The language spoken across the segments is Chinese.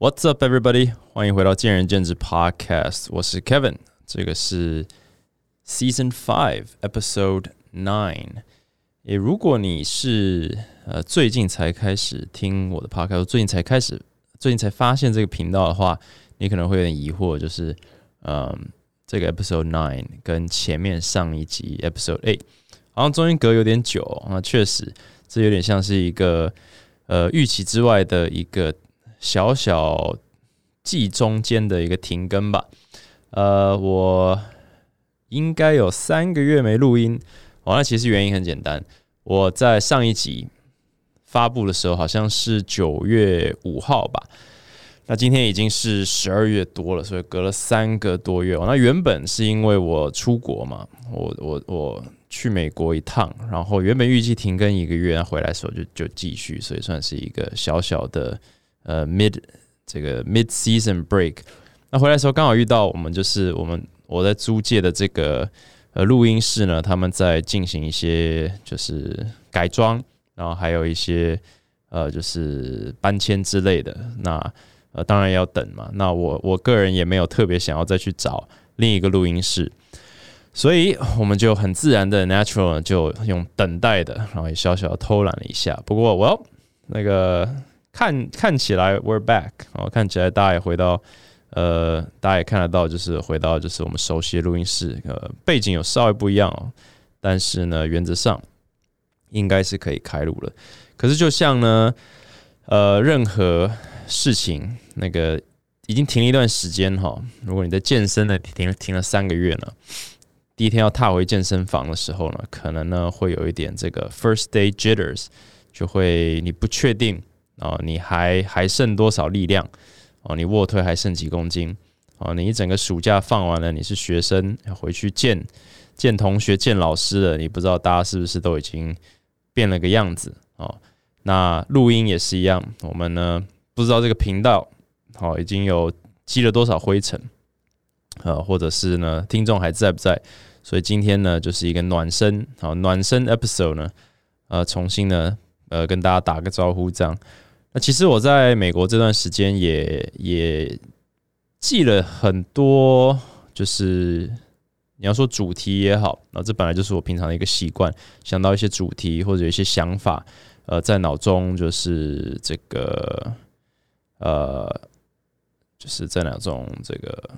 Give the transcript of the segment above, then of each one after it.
What's up, everybody？欢迎回到见仁见智 Podcast，我是 Kevin，这个是 Season Five Episode Nine。诶，如果你是呃最近才开始听我的 Podcast，最近才开始，最近才发现这个频道的话，你可能会有点疑惑，就是嗯，这个 Episode Nine 跟前面上一集 Episode Eight 好像中间隔有点久，那确实这有点像是一个呃预期之外的一个。小小季中间的一个停更吧，呃，我应该有三个月没录音。哦，那其实原因很简单，我在上一集发布的时候好像是九月五号吧，那今天已经是十二月多了，所以隔了三个多月。哦那原本是因为我出国嘛，我我我去美国一趟，然后原本预计停更一个月，回来的时候就就继续，所以算是一个小小的。呃，mid 这个 mid season break，那回来的时候刚好遇到我们就是我们我在租借的这个呃录音室呢，他们在进行一些就是改装，然后还有一些呃就是搬迁之类的。那呃当然要等嘛。那我我个人也没有特别想要再去找另一个录音室，所以我们就很自然的 natural 就用等待的，然后也小小的偷懒了一下。不过我要那个。看看起来，we're back 哦，看起来大家也回到，呃，大家也看得到，就是回到就是我们熟悉的录音室，呃，背景有稍微不一样哦，但是呢，原则上应该是可以开录了。可是就像呢，呃，任何事情那个已经停了一段时间哈，如果你在健身呢停停了三个月呢，第一天要踏回健身房的时候呢，可能呢会有一点这个 first day jitters，就会你不确定。哦，你还还剩多少力量？哦，你卧推还剩几公斤？哦，你一整个暑假放完了，你是学生要回去见见同学、见老师了，你不知道大家是不是都已经变了个样子？哦，那录音也是一样，我们呢不知道这个频道好已经有积了多少灰尘，呃，或者是呢听众还在不在？所以今天呢就是一个暖身，好暖身 episode 呢，呃，重新呢呃跟大家打个招呼这样。那其实我在美国这段时间也也记了很多，就是你要说主题也好，那这本来就是我平常的一个习惯，想到一些主题或者一些想法，呃，在脑中就是这个呃，就是在脑中这个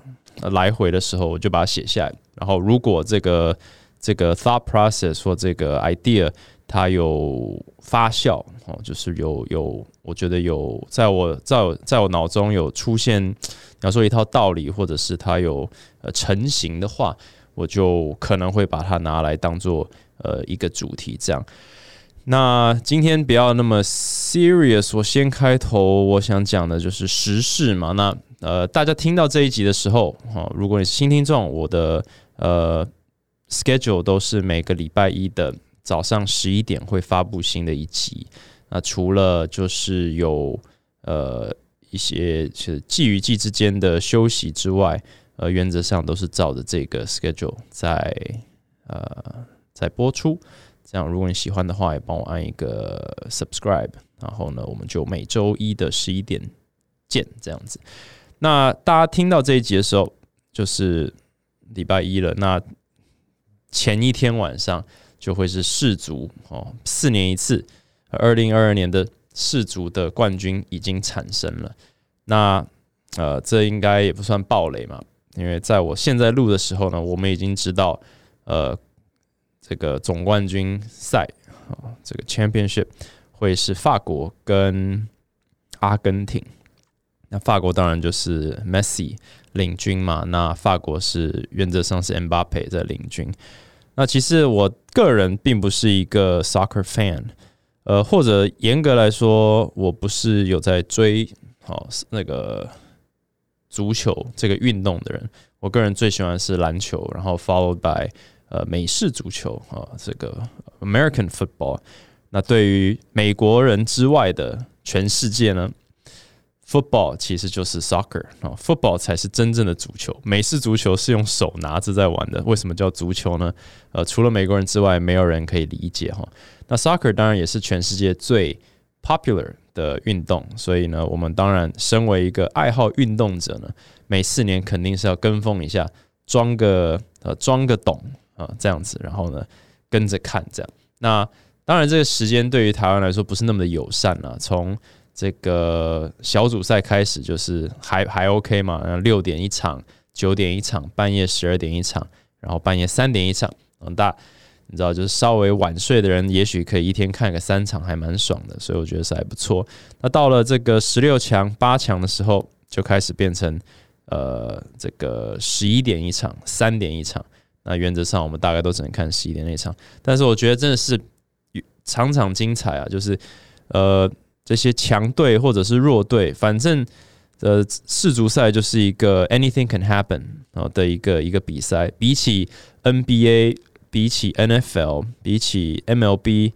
来回的时候，我就把它写下来。然后如果这个这个 thought process 或这个 idea 它有发酵哦，就是有有，我觉得有在我在我在我脑中有出现，你要说一套道理，或者是它有呃成型的话，我就可能会把它拿来当做呃一个主题这样。那今天不要那么 serious，我先开头，我想讲的就是时事嘛。那呃，大家听到这一集的时候，哦，如果你是新听众，我的呃 schedule 都是每个礼拜一的。早上十一点会发布新的一集。那除了就是有呃一些是季与季之间的休息之外，呃，原则上都是照着这个 schedule 在呃在播出。这样，如果你喜欢的话，也帮我按一个 subscribe。然后呢，我们就每周一的十一点见。这样子。那大家听到这一集的时候，就是礼拜一了。那前一天晚上。就会是世足哦，四年一次，二零二二年的世足的冠军已经产生了。那呃，这应该也不算暴雷嘛，因为在我现在录的时候呢，我们已经知道呃，这个总冠军赛啊，这个 Championship 会是法国跟阿根廷。那法国当然就是 Messi 领军嘛，那法国是原则上是 Mbappe 在领军。那其实我个人并不是一个 soccer fan，呃，或者严格来说，我不是有在追好那个足球这个运动的人。我个人最喜欢是篮球，然后 followed by 呃美式足球啊，这个 American football。那对于美国人之外的全世界呢？Football 其实就是 soccer 啊，Football 才是真正的足球。美式足球是用手拿着在玩的，为什么叫足球呢？呃，除了美国人之外，没有人可以理解哈。那 soccer 当然也是全世界最 popular、的运动，所以呢，我们当然身为一个爱好运动者呢，每四年肯定是要跟风一下，装个呃装个懂啊这样子，然后呢跟着看这样。那当然这个时间对于台湾来说不是那么的友善啊，从这个小组赛开始就是还还 OK 嘛，然后六点一场，九点一场，半夜十二点一场，然后半夜三点一场，很大。你知道，就是稍微晚睡的人，也许可以一天看个三场，还蛮爽的，所以我觉得是还不错。那到了这个十六强、八强的时候，就开始变成呃，这个十一点一场、三点一场。那原则上，我们大概都只能看十一点那场。但是我觉得真的是场场精彩啊！就是呃，这些强队或者是弱队，反正呃，世足赛就是一个 anything can happen 啊的一个一个比赛，比起 NBA。比起 NFL，比起 MLB，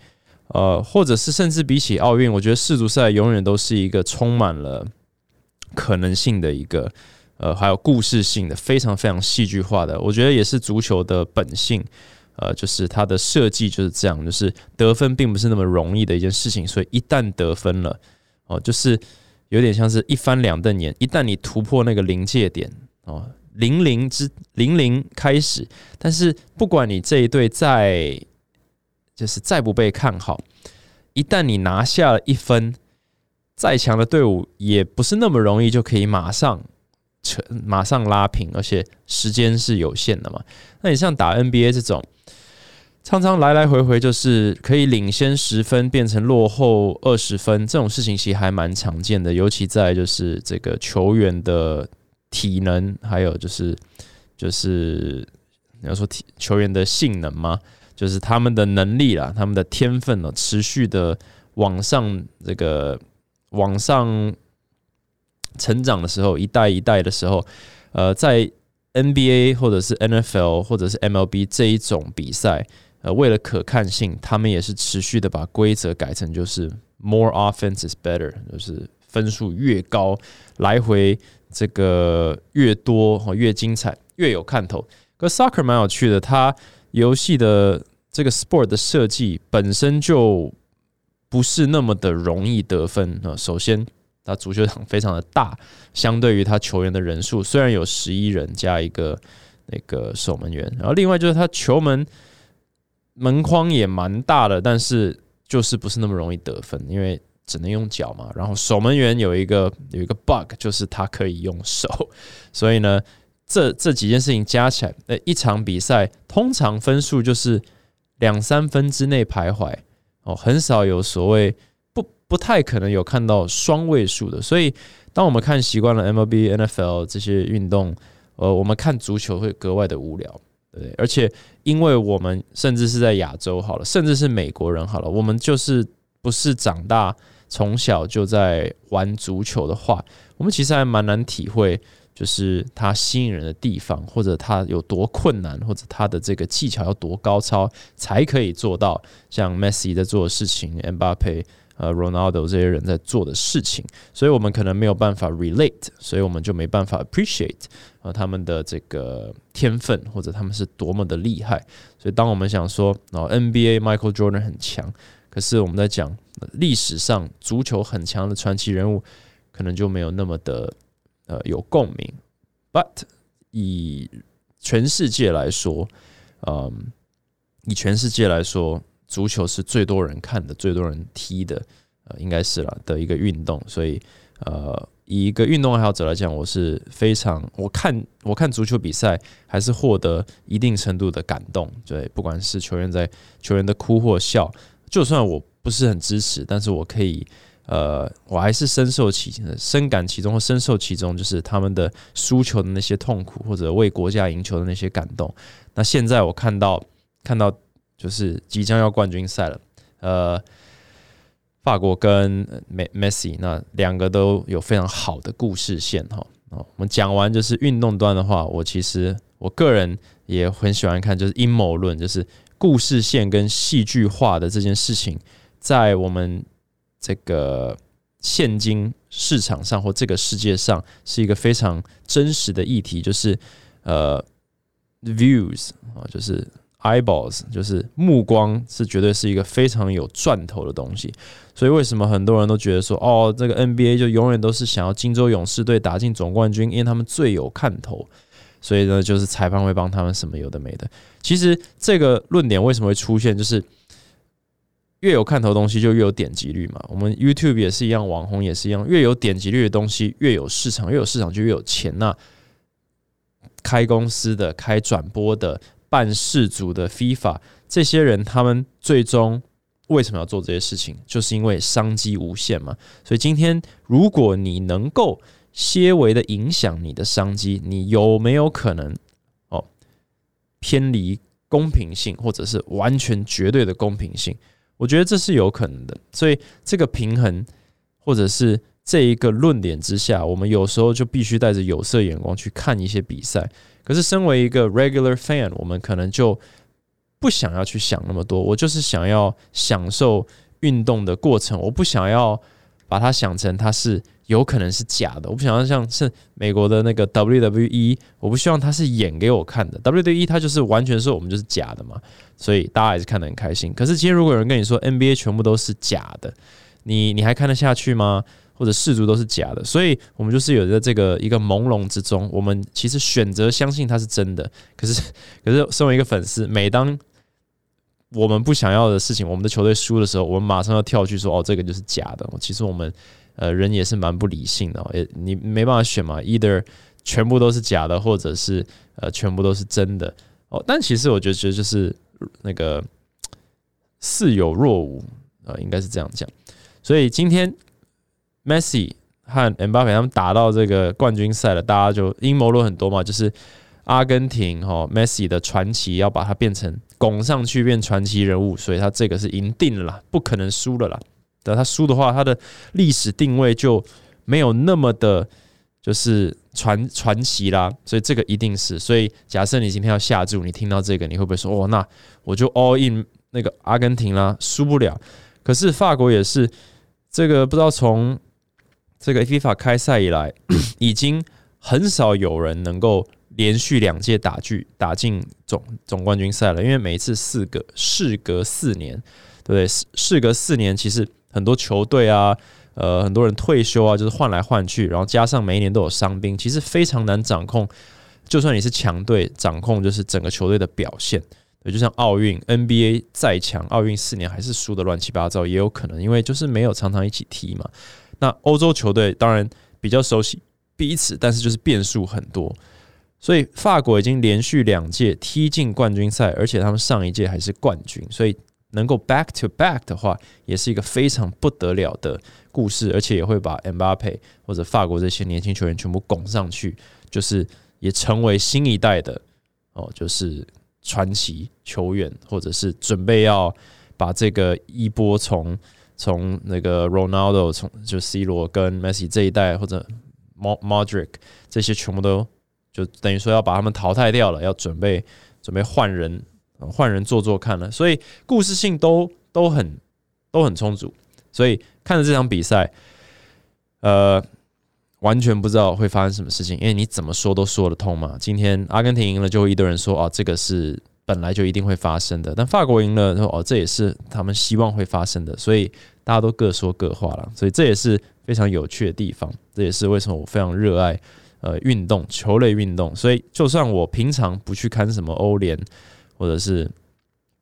呃，或者是甚至比起奥运，我觉得世足赛永远都是一个充满了可能性的一个，呃，还有故事性的，非常非常戏剧化的。我觉得也是足球的本性，呃，就是它的设计就是这样，就是得分并不是那么容易的一件事情，所以一旦得分了，哦，就是有点像是一翻两瞪眼，一旦你突破那个临界点，哦。零零之零零开始，但是不管你这一队再就是再不被看好，一旦你拿下了一分，再强的队伍也不是那么容易就可以马上马上拉平，而且时间是有限的嘛。那你像打 NBA 这种，常常来来回回就是可以领先十分变成落后二十分，这种事情其实还蛮常见的，尤其在就是这个球员的。体能，还有就是，就是你要说体球员的性能吗？就是他们的能力啦，他们的天分呢，持续的往上这个往上成长的时候，一代一代的时候，呃，在 NBA 或者是 NFL 或者是 MLB 这一种比赛，呃，为了可看性，他们也是持续的把规则改成就是 more offense is better，就是分数越高，来回。这个越多哈越精彩，越有看头。可 soccer 蛮有趣的，它游戏的这个 sport 的设计本身就不是那么的容易得分啊。首先，它足球场非常的大，相对于他球员的人数，虽然有十一人加一个那个守门员，然后另外就是他球门门框也蛮大的，但是就是不是那么容易得分，因为。只能用脚嘛，然后守门员有一个有一个 bug，就是他可以用手，所以呢，这这几件事情加起来，呃，一场比赛通常分数就是两三分之内徘徊哦，很少有所谓不太可能有看到双位数的。所以，当我们看习惯了 MLB、NFL 这些运动，呃，我们看足球会格外的无聊，对对？而且，因为我们甚至是在亚洲好了，甚至是美国人好了，我们就是不是长大。从小就在玩足球的话，我们其实还蛮难体会，就是它吸引人的地方，或者它有多困难，或者它的这个技巧要多高超，才可以做到像 Messi 在做的事情，Mbappe、呃 Ronaldo 这些人在做的事情。所以我们可能没有办法 relate，所以我们就没办法 appreciate 啊他们的这个天分，或者他们是多么的厉害。所以当我们想说，哦 NBA Michael Jordan 很强。可是我们在讲历史上足球很强的传奇人物，可能就没有那么的呃有共鸣。But 以全世界来说，嗯，以全世界来说，足球是最多人看的、最多人踢的，呃，应该是了的一个运动。所以，呃，以一个运动爱好者来讲，我是非常我看我看足球比赛，还是获得一定程度的感动。对，不管是球员在球员的哭或笑。就算我不是很支持，但是我可以，呃，我还是深受其深感其中或深受其中，就是他们的输球的那些痛苦，或者为国家赢球的那些感动。那现在我看到看到就是即将要冠军赛了，呃，法国跟梅梅西那两个都有非常好的故事线哈。哦，我们讲完就是运动端的话，我其实我个人也很喜欢看，就是阴谋论，就是。故事线跟戏剧化的这件事情，在我们这个现今市场上或这个世界上，是一个非常真实的议题，就是呃，views 啊，就是 eyeballs，就是目光是绝对是一个非常有赚头的东西。所以为什么很多人都觉得说，哦，这个 NBA 就永远都是想要金州勇士队打进总冠军，因为他们最有看头。所以呢，就是裁判会帮他们什么有的没的。其实这个论点为什么会出现，就是越有看头的东西就越有点击率嘛。我们 YouTube 也是一样，网红也是一样，越有点击率的东西越有市场，越有市场就越有钱。那开公司的、开转播的、办事组的、FIFA 这些人，他们最终为什么要做这些事情？就是因为商机无限嘛。所以今天，如果你能够些微的影响你的商机，你有没有可能哦偏离公平性，或者是完全绝对的公平性？我觉得这是有可能的。所以这个平衡，或者是这一个论点之下，我们有时候就必须带着有色眼光去看一些比赛。可是身为一个 regular fan，我们可能就不想要去想那么多。我就是想要享受运动的过程，我不想要把它想成它是。有可能是假的，我不想要像是美国的那个 WWE，我不希望它是演给我看的。WWE 它就是完全说我们就是假的嘛，所以大家还是看得很开心。可是今天如果有人跟你说 NBA 全部都是假的，你你还看得下去吗？或者世足都是假的？所以我们就是有在这个一个朦胧之中，我们其实选择相信它是真的。可是可是身为一个粉丝，每当我们不想要的事情，我们的球队输的时候，我们马上要跳去说哦，这个就是假的。其实我们。呃，人也是蛮不理性的，也你没办法选嘛，either 全部都是假的，或者是呃全部都是真的哦。但其实我觉得就是那个似有若无啊，应该是这样讲。所以今天 Messi 和 m b a p e 他们打到这个冠军赛了，大家就阴谋论很多嘛，就是阿根廷哈 Messi 的传奇要把它变成拱上去变传奇人物，所以他这个是赢定了啦，不可能输了啦。他输的话，他的历史定位就没有那么的，就是传传奇啦。所以这个一定是。所以假设你今天要下注，你听到这个，你会不会说：“哦，那我就 all in 那个阿根廷啦，输不了。”可是法国也是，这个不知道从这个 FIFA 开赛以来，已经很少有人能够连续两届打剧打进总总冠军赛了，因为每一次四个，事隔四年，对不对？事隔四年，其实。很多球队啊，呃，很多人退休啊，就是换来换去，然后加上每一年都有伤兵，其实非常难掌控。就算你是强队，掌控就是整个球队的表现。对，就像奥运 NBA 再强，奥运四年还是输的乱七八糟，也有可能，因为就是没有常常一起踢嘛。那欧洲球队当然比较熟悉彼此，但是就是变数很多。所以法国已经连续两届踢进冠军赛，而且他们上一届还是冠军，所以。能够 back to back 的话，也是一个非常不得了的故事，而且也会把 m b a p e 或者法国这些年轻球员全部拱上去，就是也成为新一代的哦，就是传奇球员，或者是准备要把这个一波从从那个 Ronaldo 从就 C 罗跟 Messi 这一代，或者 Modric 这些全部都就等于说要把他们淘汰掉了，要准备准备换人。换人做做看了，所以故事性都都很都很充足，所以看着这场比赛，呃，完全不知道会发生什么事情，因为你怎么说都说得通嘛。今天阿根廷赢了，就会一堆人说哦，这个是本来就一定会发生的。但法国赢了，说哦，这也是他们希望会发生的。所以大家都各说各话了，所以这也是非常有趣的地方。这也是为什么我非常热爱呃运动球类运动。所以就算我平常不去看什么欧联。或者是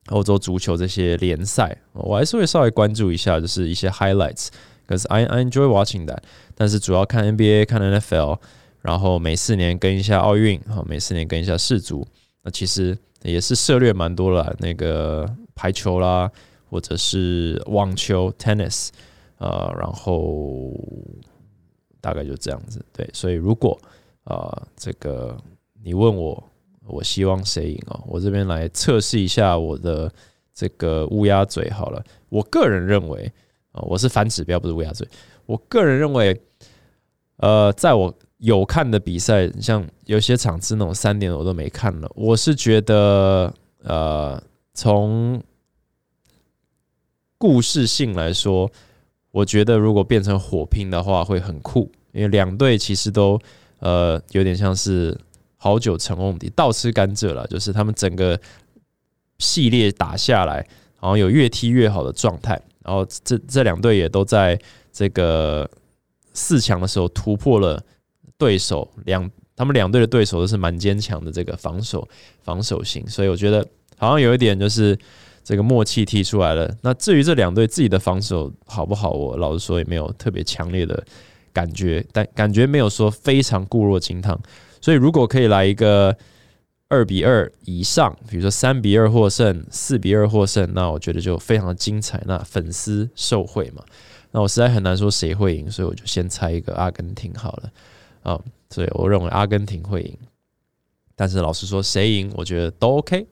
欧洲足球这些联赛，我还是会稍微关注一下，就是一些 highlights。可是 I I enjoy watching that。但是主要看 NBA、看 NFL，然后每四年跟一下奥运，哈，每四年跟一下世足。那其实也是涉猎蛮多了，那个排球啦，或者是网球 （tennis），呃，然后大概就这样子。对，所以如果啊，这个你问我。我希望谁赢哦？我这边来测试一下我的这个乌鸦嘴好了。我个人认为啊，我是反指标，不是乌鸦嘴。我个人认为，呃，在我有看的比赛，像有些场次那种三点我都没看了。我是觉得，呃，从故事性来说，我觉得如果变成火拼的话会很酷，因为两队其实都呃有点像是。好久成瓮底，倒吃甘蔗了。就是他们整个系列打下来，然后有越踢越好的状态，然后这这两队也都在这个四强的时候突破了对手两，他们两队的对手都是蛮坚强的这个防守防守型，所以我觉得好像有一点就是这个默契踢出来了。那至于这两队自己的防守好不好，我老实说也没有特别强烈的感觉，但感觉没有说非常固若金汤。所以如果可以来一个。二比二以上，比如说三比二获胜、四比二获胜，那我觉得就非常的精彩。那粉丝受贿嘛，那我实在很难说谁会赢，所以我就先猜一个阿根廷好了啊。所以我认为阿根廷会赢，但是老实说，谁赢我觉得都 OK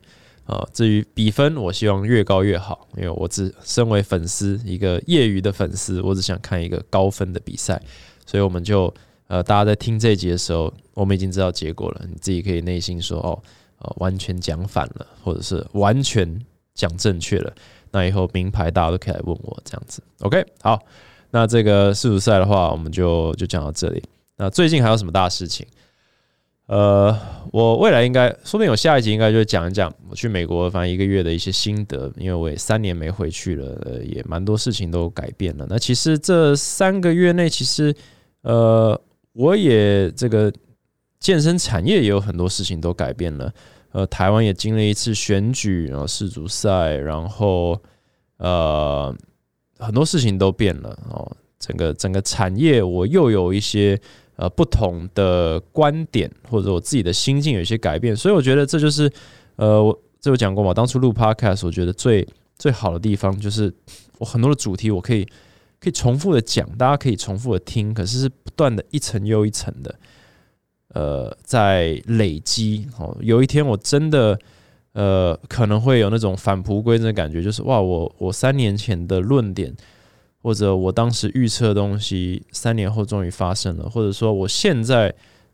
啊。至于比分，我希望越高越好，因为我只身为粉丝，一个业余的粉丝，我只想看一个高分的比赛，所以我们就。呃，大家在听这一集的时候，我们已经知道结果了。你自己可以内心说：“哦，呃，完全讲反了，或者是完全讲正确了。”那以后名牌大家都可以来问我这样子。OK，好，那这个世足赛的话，我们就就讲到这里。那最近还有什么大事情？呃，我未来应该说不定有下一集，应该就讲一讲我去美国反正一个月的一些心得，因为我也三年没回去了，也蛮多事情都改变了。那其实这三个月内，其实呃。我也这个健身产业也有很多事情都改变了，呃，台湾也经历一次选举，然后世足赛，然后呃很多事情都变了哦，整个整个产业我又有一些呃不同的观点，或者我自己的心境有一些改变，所以我觉得这就是呃我这有讲过嘛，当初录 podcast 我觉得最最好的地方就是我很多的主题我可以。可以重复的讲，大家可以重复的听，可是是不断的一层又一层的，呃，在累积。哦，有一天我真的，呃，可能会有那种返璞归真的感觉，就是哇，我我三年前的论点，或者我当时预测的东西，三年后终于发生了，或者说我现在，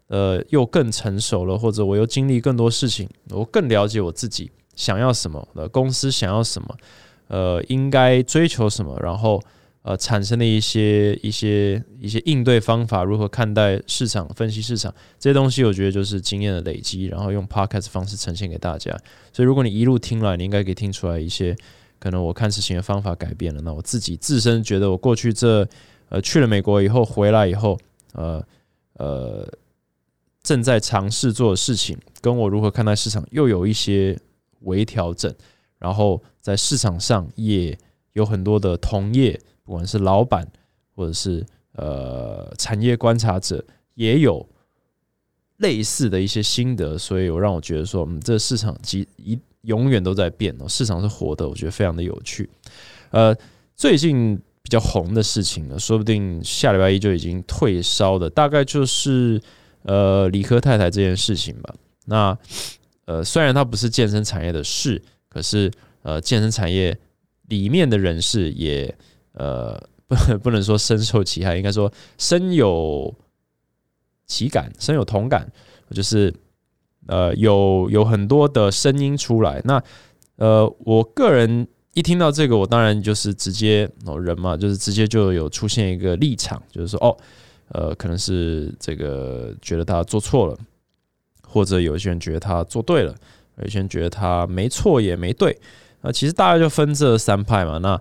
呃，又更成熟了，或者我又经历更多事情，我更了解我自己想要什么，呃公司想要什么，呃，应该追求什么，然后。呃，产生的一些一些一些应对方法，如何看待市场、分析市场这些东西，我觉得就是经验的累积，然后用 podcast 方式呈现给大家。所以，如果你一路听来，你应该可以听出来一些可能我看事情的方法改变了。那我自己自身觉得，我过去这呃去了美国以后回来以后，呃呃正在尝试做的事情，跟我如何看待市场又有一些微调整，然后在市场上也有很多的同业。不管是老板或者是呃产业观察者，也有类似的一些心得，所以我让我觉得说，嗯，这市场即一永远都在变哦，市场是活的，我觉得非常的有趣。呃，最近比较红的事情呢，说不定下礼拜一就已经退烧的，大概就是呃理科太太这件事情吧。那呃，虽然它不是健身产业的事，可是呃，健身产业里面的人士也。呃，不，不能说深受其害，应该说深有其感，深有同感。就是呃，有有很多的声音出来。那呃，我个人一听到这个，我当然就是直接哦，人嘛，就是直接就有出现一个立场，就是说哦，呃，可能是这个觉得他做错了，或者有些人觉得他做对了，有些人觉得他没错也没对。那，其实大概就分这三派嘛。那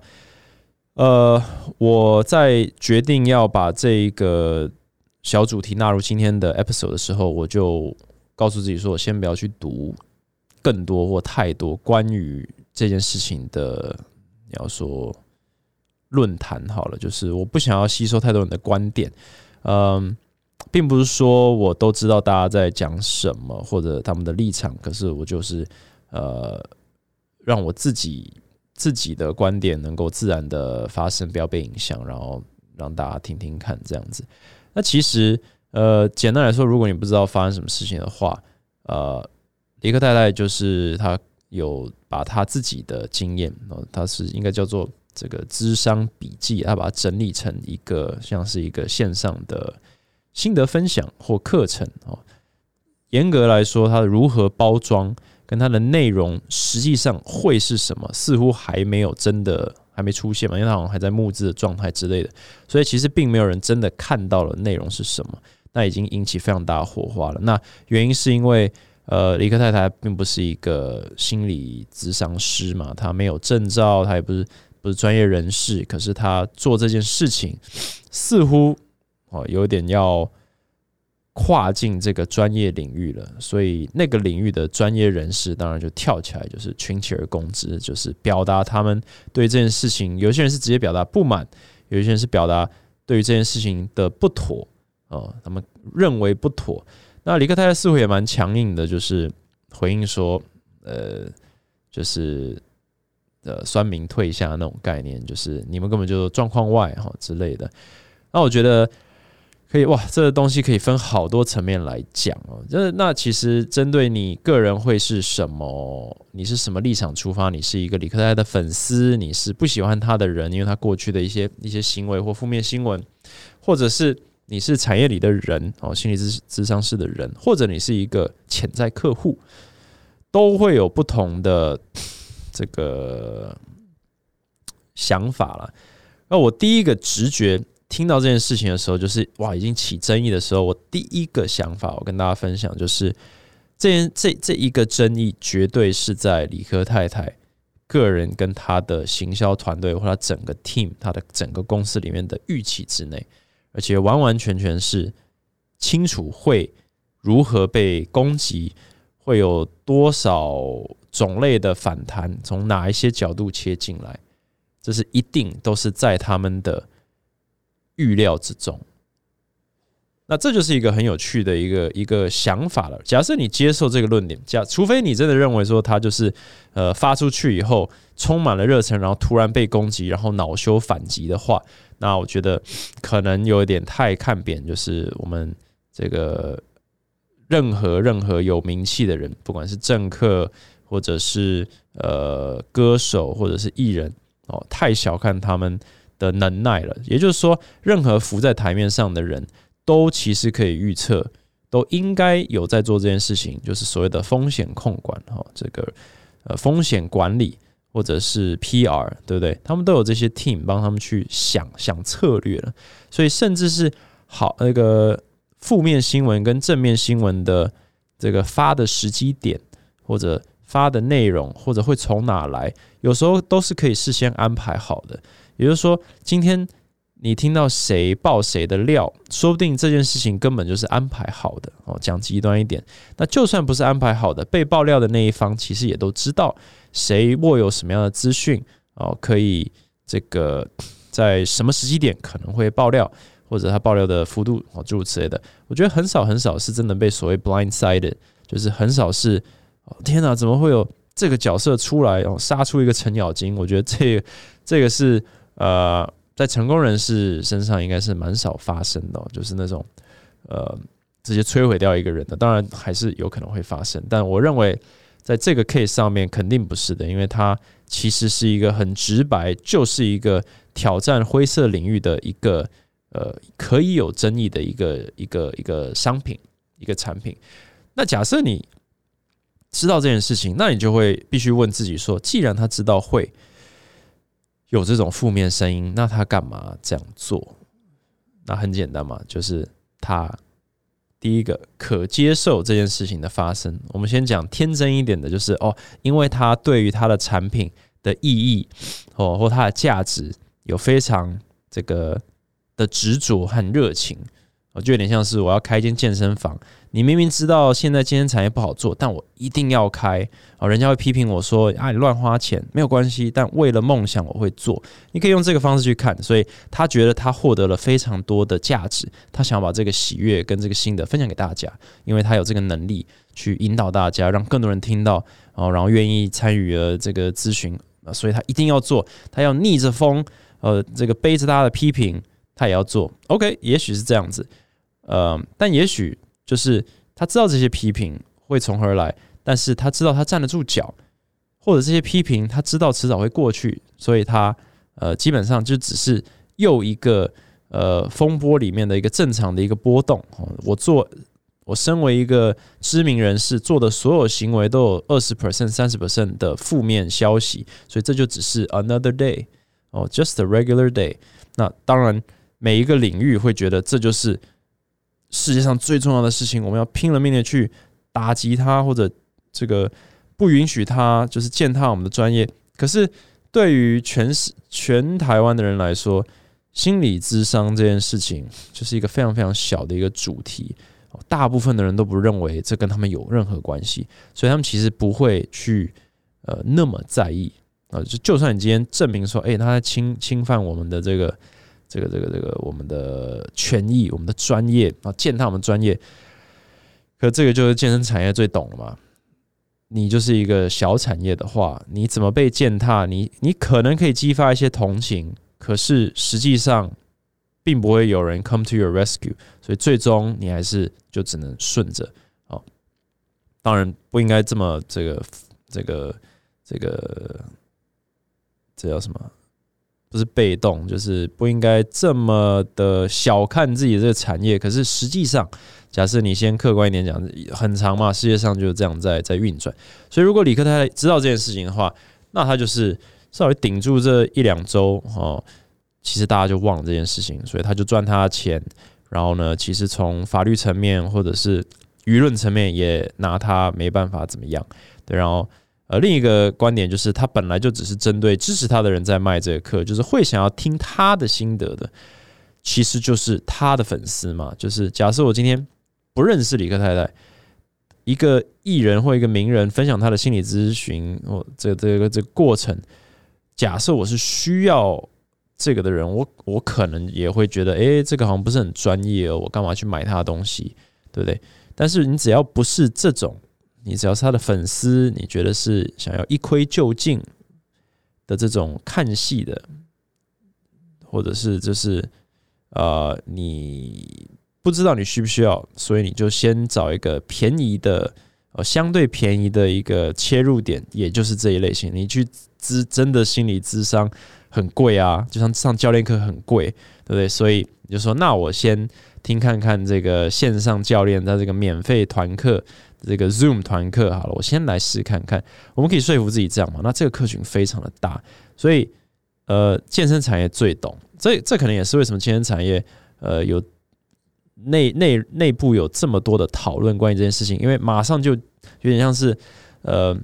呃，我在决定要把这个小主题纳入今天的 episode 的时候，我就告诉自己说，我先不要去读更多或太多关于这件事情的，你要说论坛好了，就是我不想要吸收太多人的观点。嗯，并不是说我都知道大家在讲什么或者他们的立场，可是我就是呃，让我自己。自己的观点能够自然的发生，不要被影响，然后让大家听听看这样子。那其实，呃，简单来说，如果你不知道发生什么事情的话，呃，李克太太就是他有把他自己的经验，哦，他是应该叫做这个智商笔记，他把它整理成一个像是一个线上的心得分享或课程哦。严格来说，它如何包装？跟它的内容实际上会是什么，似乎还没有真的还没出现嘛，因为它好像还在募资的状态之类的，所以其实并没有人真的看到了内容是什么。那已经引起非常大的火花了。那原因是因为呃，李克太太并不是一个心理咨商师嘛，她没有证照，她也不是不是专业人士，可是她做这件事情似乎哦有点要跨进这个专业领域了，所以那个领域的专业人士当然就跳起来，就是群起而攻之，就是表达他们对这件事情，有些人是直接表达不满，有些人是表达对于这件事情的不妥哦，他们认为不妥。那李克泰似乎也蛮强硬的，就是回应说，呃，就是呃，酸民退下那种概念，就是你们根本就状况外哈之类的。那我觉得可以哇，这个东西可以分好多层面来讲哦。就是那其实针对你个人会是什么，你是什么立场出发？你是一个李克泰的粉丝，你是不喜欢他的人，因为他过去的一些一些行为或负面新闻，或者是。你是产业里的人哦，心理咨咨商师的人，或者你是一个潜在客户，都会有不同的这个想法了。那我第一个直觉听到这件事情的时候，就是哇，已经起争议的时候，我第一个想法，我跟大家分享，就是这这这一个争议，绝对是在理科太太个人跟他的行销团队或他整个 team，他的整个公司里面的预期之内。而且完完全全是清楚会如何被攻击，会有多少种类的反弹，从哪一些角度切进来，这是一定都是在他们的预料之中。那这就是一个很有趣的一个一个想法了。假设你接受这个论点，假除非你真的认为说他就是呃发出去以后充满了热忱，然后突然被攻击，然后恼羞反击的话。那我觉得可能有一点太看扁，就是我们这个任何任何有名气的人，不管是政客或者是呃歌手或者是艺人哦，太小看他们的能耐了。也就是说，任何浮在台面上的人都其实可以预测，都应该有在做这件事情，就是所谓的风险控管哈，这个呃风险管理。或者是 PR，对不对？他们都有这些 team 帮他们去想想策略了，所以甚至是好那个负面新闻跟正面新闻的这个发的时机点，或者发的内容，或者会从哪来，有时候都是可以事先安排好的。也就是说，今天你听到谁爆谁的料，说不定这件事情根本就是安排好的哦。讲极端一点，那就算不是安排好的，被爆料的那一方其实也都知道。谁握有什么样的资讯哦？可以这个 在什么时机点可能会爆料，或者他爆料的幅度哦，诸如此类的。我觉得很少很少是真的被所谓 blindsided，就是很少是哦天哪，怎么会有这个角色出来哦，杀出一个程咬金？我觉得这这个是呃，在成功人士身上应该是蛮少发生的，就是那种呃直接摧毁掉一个人的。当然还是有可能会发生，但我认为。在这个 case 上面肯定不是的，因为它其实是一个很直白，就是一个挑战灰色领域的一个呃可以有争议的一个一个一个商品一个产品。那假设你知道这件事情，那你就会必须问自己说：既然他知道会有这种负面声音，那他干嘛这样做？那很简单嘛，就是他。第一个可接受这件事情的发生，我们先讲天真一点的，就是哦，因为他对于他的产品的意义哦或它的价值有非常这个的执着和热情。就有点像是我要开一间健身房，你明明知道现在健身产业不好做，但我一定要开哦。人家会批评我说啊，你乱花钱没有关系，但为了梦想我会做。你可以用这个方式去看，所以他觉得他获得了非常多的价值，他想把这个喜悦跟这个心得分享给大家，因为他有这个能力去引导大家，让更多人听到哦，然后愿意参与了这个咨询啊，所以他一定要做，他要逆着风，呃，这个背着大家的批评，他也要做。OK，也许是这样子。呃，但也许就是他知道这些批评会从何而来，但是他知道他站得住脚，或者这些批评他知道迟早会过去，所以他呃基本上就只是又一个呃风波里面的一个正常的一个波动。我做我身为一个知名人士做的所有行为都有二十 percent、三十 percent 的负面消息，所以这就只是 another day 哦，just a regular day。那当然每一个领域会觉得这就是。世界上最重要的事情，我们要拼了命的去打击他，或者这个不允许他就是践踏我们的专业。可是对于全世全台湾的人来说，心理智商这件事情就是一个非常非常小的一个主题。大部分的人都不认为这跟他们有任何关系，所以他们其实不会去呃那么在意啊。就就算你今天证明说，哎，他在侵侵犯我们的这个这个这个这个我们的权益、我们的专业啊，践踏我们专业，可这个就是健身产业最懂了嘛。你就是一个小产业的话，你怎么被践踏？你你可能可以激发一些同情，可是实际上。并不会有人 come to your rescue，所以最终你还是就只能顺着哦。当然不应该这么这个这个这个这叫什么？不是被动，就是不应该这么的小看自己的这个产业。可是实际上，假设你先客观一点讲，很长嘛，世界上就是这样在在运转。所以如果李克太太知道这件事情的话，那他就是稍微顶住这一两周哦。其实大家就忘了这件事情，所以他就赚他的钱，然后呢，其实从法律层面或者是舆论层面也拿他没办法怎么样。对，然后呃，另一个观点就是他本来就只是针对支持他的人在卖这个课，就是会想要听他的心得的，其实就是他的粉丝嘛。就是假设我今天不认识李克太太，一个艺人或一个名人分享他的心理咨询或这这个这个过程，假设我是需要。这个的人，我我可能也会觉得，哎，这个好像不是很专业哦，我干嘛去买他的东西，对不对？但是你只要不是这种，你只要是他的粉丝，你觉得是想要一窥究竟的这种看戏的，或者是就是呃，你不知道你需不需要，所以你就先找一个便宜的，呃，相对便宜的一个切入点，也就是这一类型，你去资真的心理咨商。很贵啊，就像上教练课很贵，对不对？所以你就说，那我先听看看这个线上教练的这个免费团课，这个 Zoom 团课好了，我先来试看看。我们可以说服自己这样嘛？那这个客群非常的大，所以呃，健身产业最懂。这这可能也是为什么健身产业呃有内内内部有这么多的讨论关于这件事情，因为马上就有点像是呃，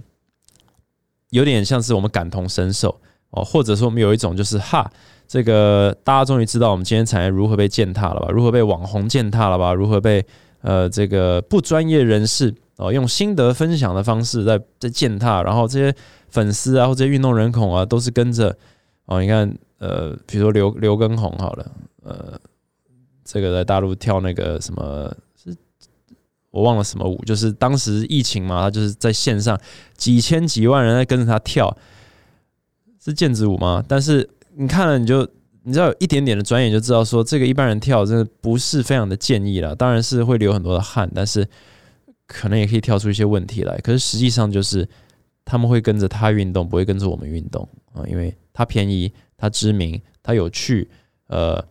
有点像是我们感同身受。哦，或者说我们有一种就是哈，这个大家终于知道我们今天产业如何被践踏了吧？如何被网红践踏了吧？如何被呃这个不专业人士哦用心得分享的方式在在践踏？然后这些粉丝啊或这些运动人口啊都是跟着哦，你看呃，比如说刘刘畊宏好了，呃，这个在大陆跳那个什么是我忘了什么舞，就是当时疫情嘛，他就是在线上几千几万人在跟着他跳。是毽子舞吗？但是你看了，你就你知道有一点点的专业，就知道说这个一般人跳真的不是非常的建议了。当然是会流很多的汗，但是可能也可以跳出一些问题来。可是实际上就是他们会跟着他运动，不会跟着我们运动啊，因为他便宜，他知名，他有趣。呃，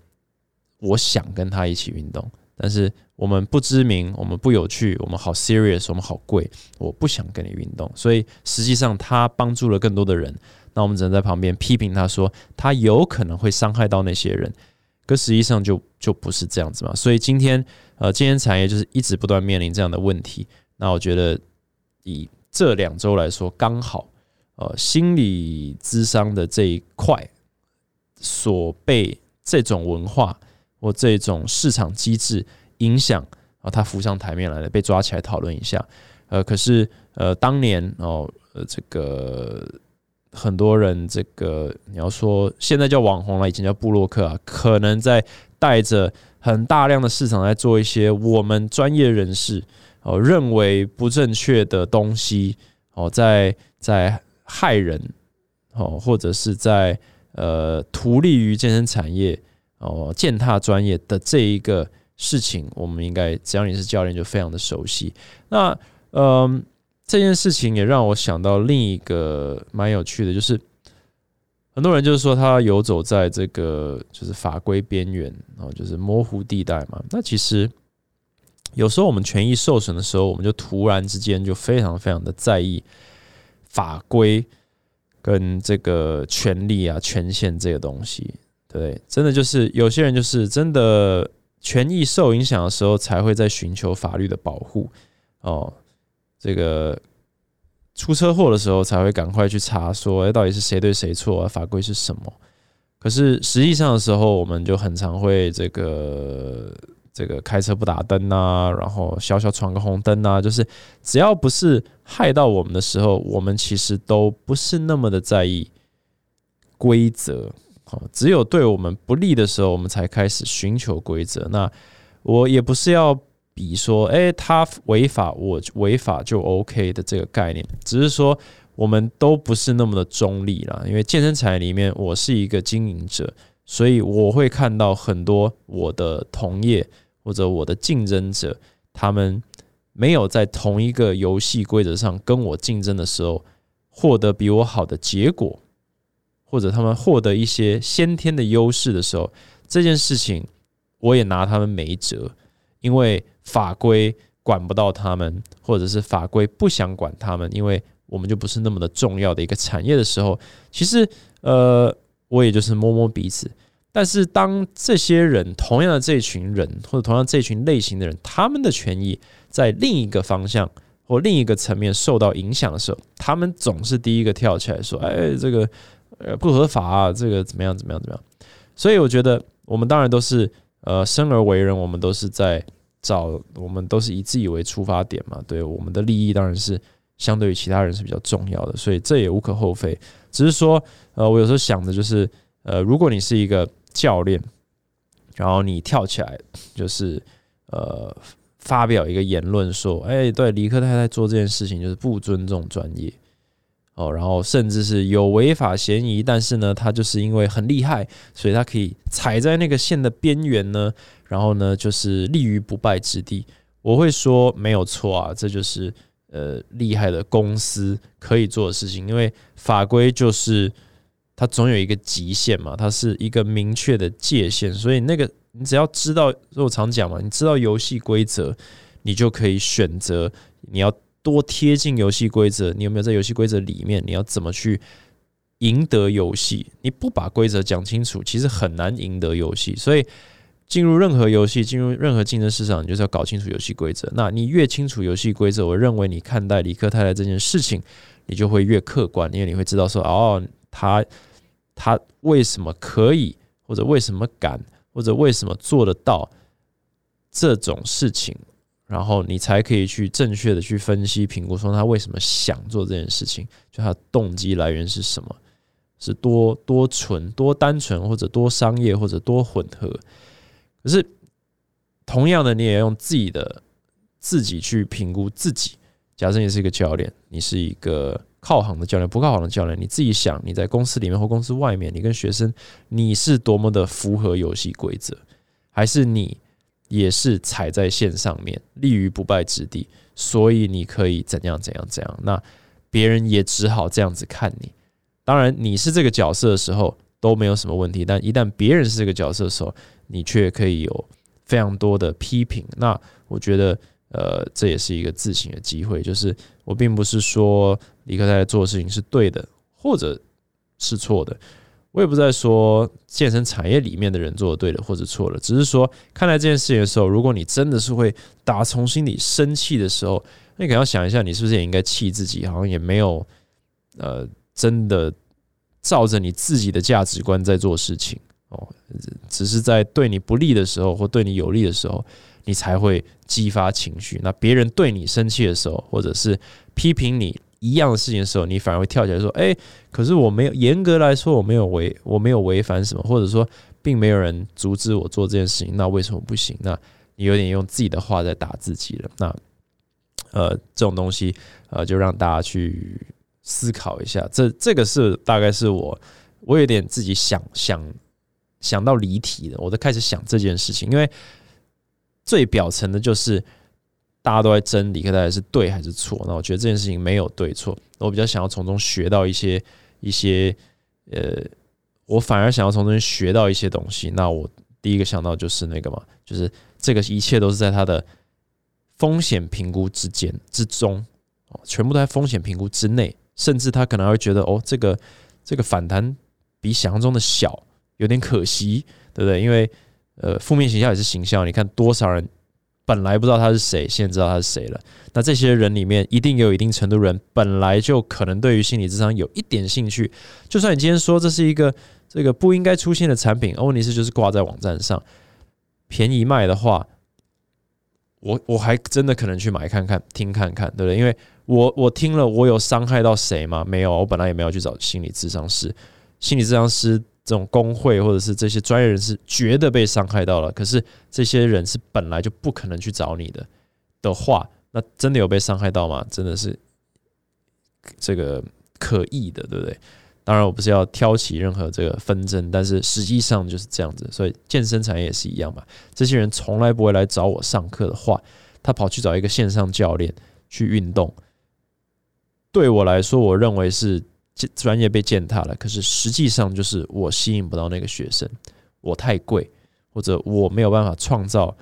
我想跟他一起运动，但是我们不知名，我们不有趣，我们好 serious，我们好贵，我不想跟你运动。所以实际上他帮助了更多的人。那我们只能在旁边批评他说他有可能会伤害到那些人，可实际上就就不是这样子嘛。所以今天呃，今天产业就是一直不断面临这样的问题。那我觉得以这两周来说，刚好呃，心理智商的这一块所被这种文化或这种市场机制影响啊，它浮上台面来了，被抓起来讨论一下。呃，可是呃，当年哦，呃，这个。很多人，这个你要说现在叫网红了，以前叫布洛克啊，可能在带着很大量的市场在做一些我们专业人士哦认为不正确的东西哦，在在害人哦，或者是在呃图利于健身产业哦践踏专业的这一个事情，我们应该只要你是教练就非常的熟悉。那嗯。这件事情也让我想到另一个蛮有趣的，就是很多人就是说他游走在这个就是法规边缘然后，就是模糊地带嘛。那其实有时候我们权益受损的时候，我们就突然之间就非常非常的在意法规跟这个权利啊、权限这个东西，对，真的就是有些人就是真的权益受影响的时候，才会在寻求法律的保护哦。这个出车祸的时候才会赶快去查，说哎，到底是谁对谁错啊？法规是什么？可是实际上的时候，我们就很常会这个这个开车不打灯啊，然后小小闯个红灯啊，就是只要不是害到我们的时候，我们其实都不是那么的在意规则。好，只有对我们不利的时候，我们才开始寻求规则。那我也不是要比说，哎，他违法，我违法就 OK 的这个概念，只是说。我们都不是那么的中立啦，因为健身产业里面，我是一个经营者，所以我会看到很多我的同业或者我的竞争者，他们没有在同一个游戏规则上跟我竞争的时候，获得比我好的结果，或者他们获得一些先天的优势的时候，这件事情我也拿他们没辙，因为法规管不到他们，或者是法规不想管他们，因为。我们就不是那么的重要的一个产业的时候，其实呃，我也就是摸摸鼻子。但是当这些人同样的这一群人，或者同样这群类型的人，他们的权益在另一个方向或另一个层面受到影响的时候，他们总是第一个跳起来说：“哎，这个呃不合法啊，这个怎么样怎么样怎么样。”所以我觉得我们当然都是呃生而为人，我们都是在找，我们都是以自己为出发点嘛。对我们的利益当然是。相对于其他人是比较重要的，所以这也无可厚非。只是说，呃，我有时候想的就是，呃，如果你是一个教练，然后你跳起来，就是呃，发表一个言论说，哎，对，李克太太做这件事情就是不尊重专业，哦，然后甚至是有违法嫌疑，但是呢，他就是因为很厉害，所以他可以踩在那个线的边缘呢，然后呢，就是立于不败之地。我会说没有错啊，这就是。呃，厉害的公司可以做的事情，因为法规就是它总有一个极限嘛，它是一个明确的界限，所以那个你只要知道，我常讲嘛，你知道游戏规则，你就可以选择你要多贴近游戏规则，你有没有在游戏规则里面，你要怎么去赢得游戏？你不把规则讲清楚，其实很难赢得游戏，所以。进入任何游戏，进入任何竞争市场，你就是要搞清楚游戏规则。那你越清楚游戏规则，我认为你看待李克太太这件事情，你就会越客观，因为你会知道说，哦，他他为什么可以，或者为什么敢，或者为什么做得到这种事情，然后你才可以去正确的去分析评估，说他为什么想做这件事情，就他动机来源是什么，是多多纯、多单纯，或者多商业，或者多混合。可是，同样的，你也用自己的自己去评估自己。假设你是一个教练，你是一个靠行的教练，不靠行的教练，你自己想，你在公司里面或公司外面，你跟学生，你是多么的符合游戏规则，还是你也是踩在线上面，立于不败之地，所以你可以怎样怎样怎样？那别人也只好这样子看你。当然，你是这个角色的时候都没有什么问题，但一旦别人是这个角色的时候，你却可以有非常多的批评，那我觉得，呃，这也是一个自省的机会。就是我并不是说李克在做的事情是对的，或者是错的，我也不在说健身产业里面的人做的对的或者错了，只是说看待这件事情的时候，如果你真的是会打从心里生气的时候，那你可能要想一下，你是不是也应该气自己？好像也没有，呃，真的照着你自己的价值观在做事情。哦，只是在对你不利的时候，或对你有利的时候，你才会激发情绪。那别人对你生气的时候，或者是批评你一样的事情的时候，你反而会跳起来说：“哎，可是我没有严格来说，我没有违，我没有违反什么，或者说并没有人阻止我做这件事情，那为什么不行？”那你有点用自己的话在打自己了。那呃，这种东西呃，就让大家去思考一下。这这个是大概是我我有点自己想想。想到离题了，我都开始想这件事情，因为最表层的就是大家都在争李克太太是对还是错。那我觉得这件事情没有对错，我比较想要从中学到一些一些呃，我反而想要从中学到一些东西。那我第一个想到就是那个嘛，就是这个一切都是在他的风险评估之间之中哦，全部都在风险评估之内，甚至他可能会觉得哦，这个这个反弹比想象中的小。有点可惜，对不对？因为呃，负面形象也是形象。你看多少人本来不知道他是谁，现在知道他是谁了。那这些人里面，一定有一定程度人本来就可能对于心理智商有一点兴趣。就算你今天说这是一个这个不应该出现的产品，问题是就是挂在网站上便宜卖的话，我我还真的可能去买看看、听看看，对不对？因为我我听了，我有伤害到谁吗？没有，我本来也没有去找心理智商师，心理智商师。这种工会或者是这些专业人士觉得被伤害到了，可是这些人是本来就不可能去找你的的话，那真的有被伤害到吗？真的是这个可疑的，对不对？当然，我不是要挑起任何这个纷争，但是实际上就是这样子。所以健身产业也是一样嘛。这些人从来不会来找我上课的话，他跑去找一个线上教练去运动，对我来说，我认为是。专业被践踏了，可是实际上就是我吸引不到那个学生，我太贵，或者我没有办法创造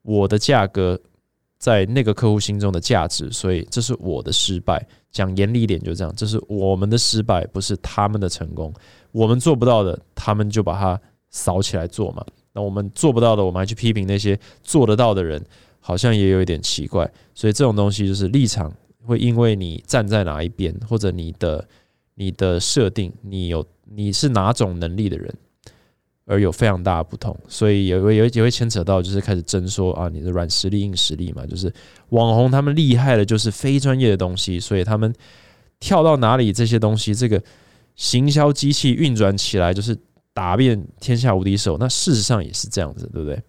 我的价格在那个客户心中的价值，所以这是我的失败。讲严厉一点就这样，这是我们的失败，不是他们的成功。我们做不到的，他们就把它扫起来做嘛。那我们做不到的，我们还去批评那些做得到的人，好像也有一点奇怪。所以这种东西就是立场会因为你站在哪一边，或者你的。你的设定，你有你是哪种能力的人，而有非常大的不同，所以也会也也会牵扯到，就是开始争说啊，你的软实力、硬实力嘛，就是网红他们厉害的，就是非专业的东西，所以他们跳到哪里，这些东西，这个行销机器运转起来，就是打遍天下无敌手。那事实上也是这样子，对不对？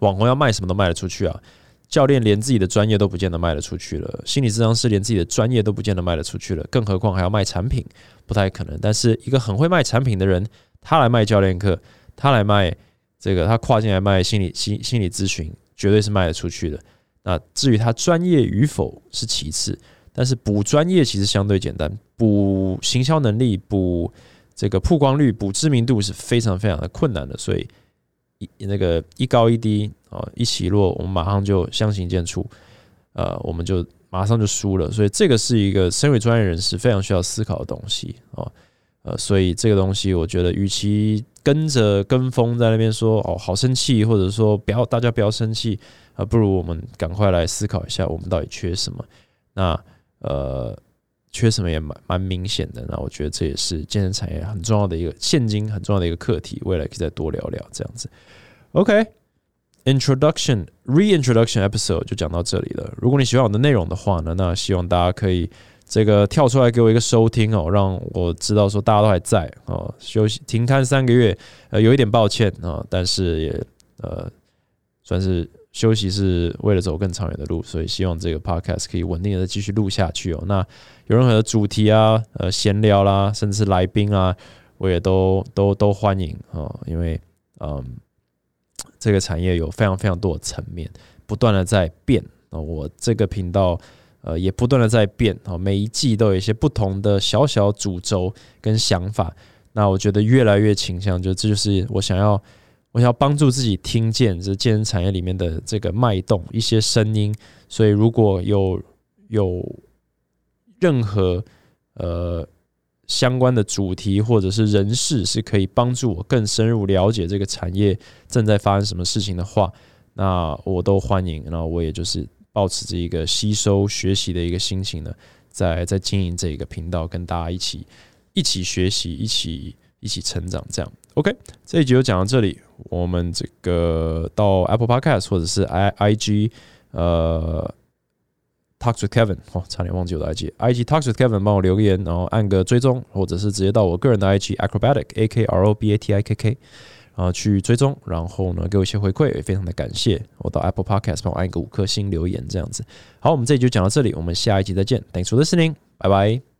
网红要卖什么都卖得出去啊。教练连自己的专业都不见得卖得出去了，心理咨商师连自己的专业都不见得卖得出去了，更何况还要卖产品，不太可能。但是一个很会卖产品的人，他来卖教练课，他来卖这个，他跨进来卖心理心心理咨询，绝对是卖得出去的。那至于他专业与否是其次，但是补专业其实相对简单，补行销能力、补这个曝光率、补知名度是非常非常的困难的，所以。那个一高一低啊，一起落，我们马上就相形见绌，呃，我们就马上就输了。所以这个是一个身为专业人士非常需要思考的东西啊，呃，所以这个东西我觉得，与其跟着跟风在那边说哦好生气，或者说不要大家不要生气啊，不如我们赶快来思考一下，我们到底缺什么？那呃。缺什么也蛮蛮明显的，那我觉得这也是健身产业很重要的一个现金很重要的一个课题，未来可以再多聊聊这样子。OK，Introduction Reintroduction Episode 就讲到这里了。如果你喜欢我的内容的话呢，那希望大家可以这个跳出来给我一个收听哦，让我知道说大家都还在哦。休息停刊三个月，呃，有一点抱歉啊，但是也呃算是。休息是为了走更长远的路，所以希望这个 podcast 可以稳定的继续录下去哦。那有任何的主题啊、呃闲聊啦，甚至来宾啊，我也都都都欢迎啊。因为嗯，这个产业有非常非常多的层面，不断的在变啊。我这个频道呃也不断的在变啊，每一季都有一些不同的小小主轴跟想法。那我觉得越来越倾向，就这就是我想要。我想要帮助自己听见这健身产业里面的这个脉动一些声音，所以如果有有任何呃相关的主题或者是人事是可以帮助我更深入了解这个产业正在发生什么事情的话，那我都欢迎。然后我也就是保持着一个吸收学习的一个心情呢，在在经营这个频道，跟大家一起一起学习，一起一起成长，这样。OK，这一集就讲到这里。我们这个到 Apple Podcast 或者是 I I G 呃 Talk with Kevin 哦，差点忘记我的 I G I G Talk with Kevin 帮我留言，然后按个追踪，或者是直接到我个人的 I G Acrobatic A K R O B A T I K K，然后去追踪，然后呢给我一些回馈，也非常的感谢。我到 Apple Podcast 帮我按一个五颗星留言，这样子。好，我们这一集就讲到这里，我们下一集再见。Thanks for listening，拜拜。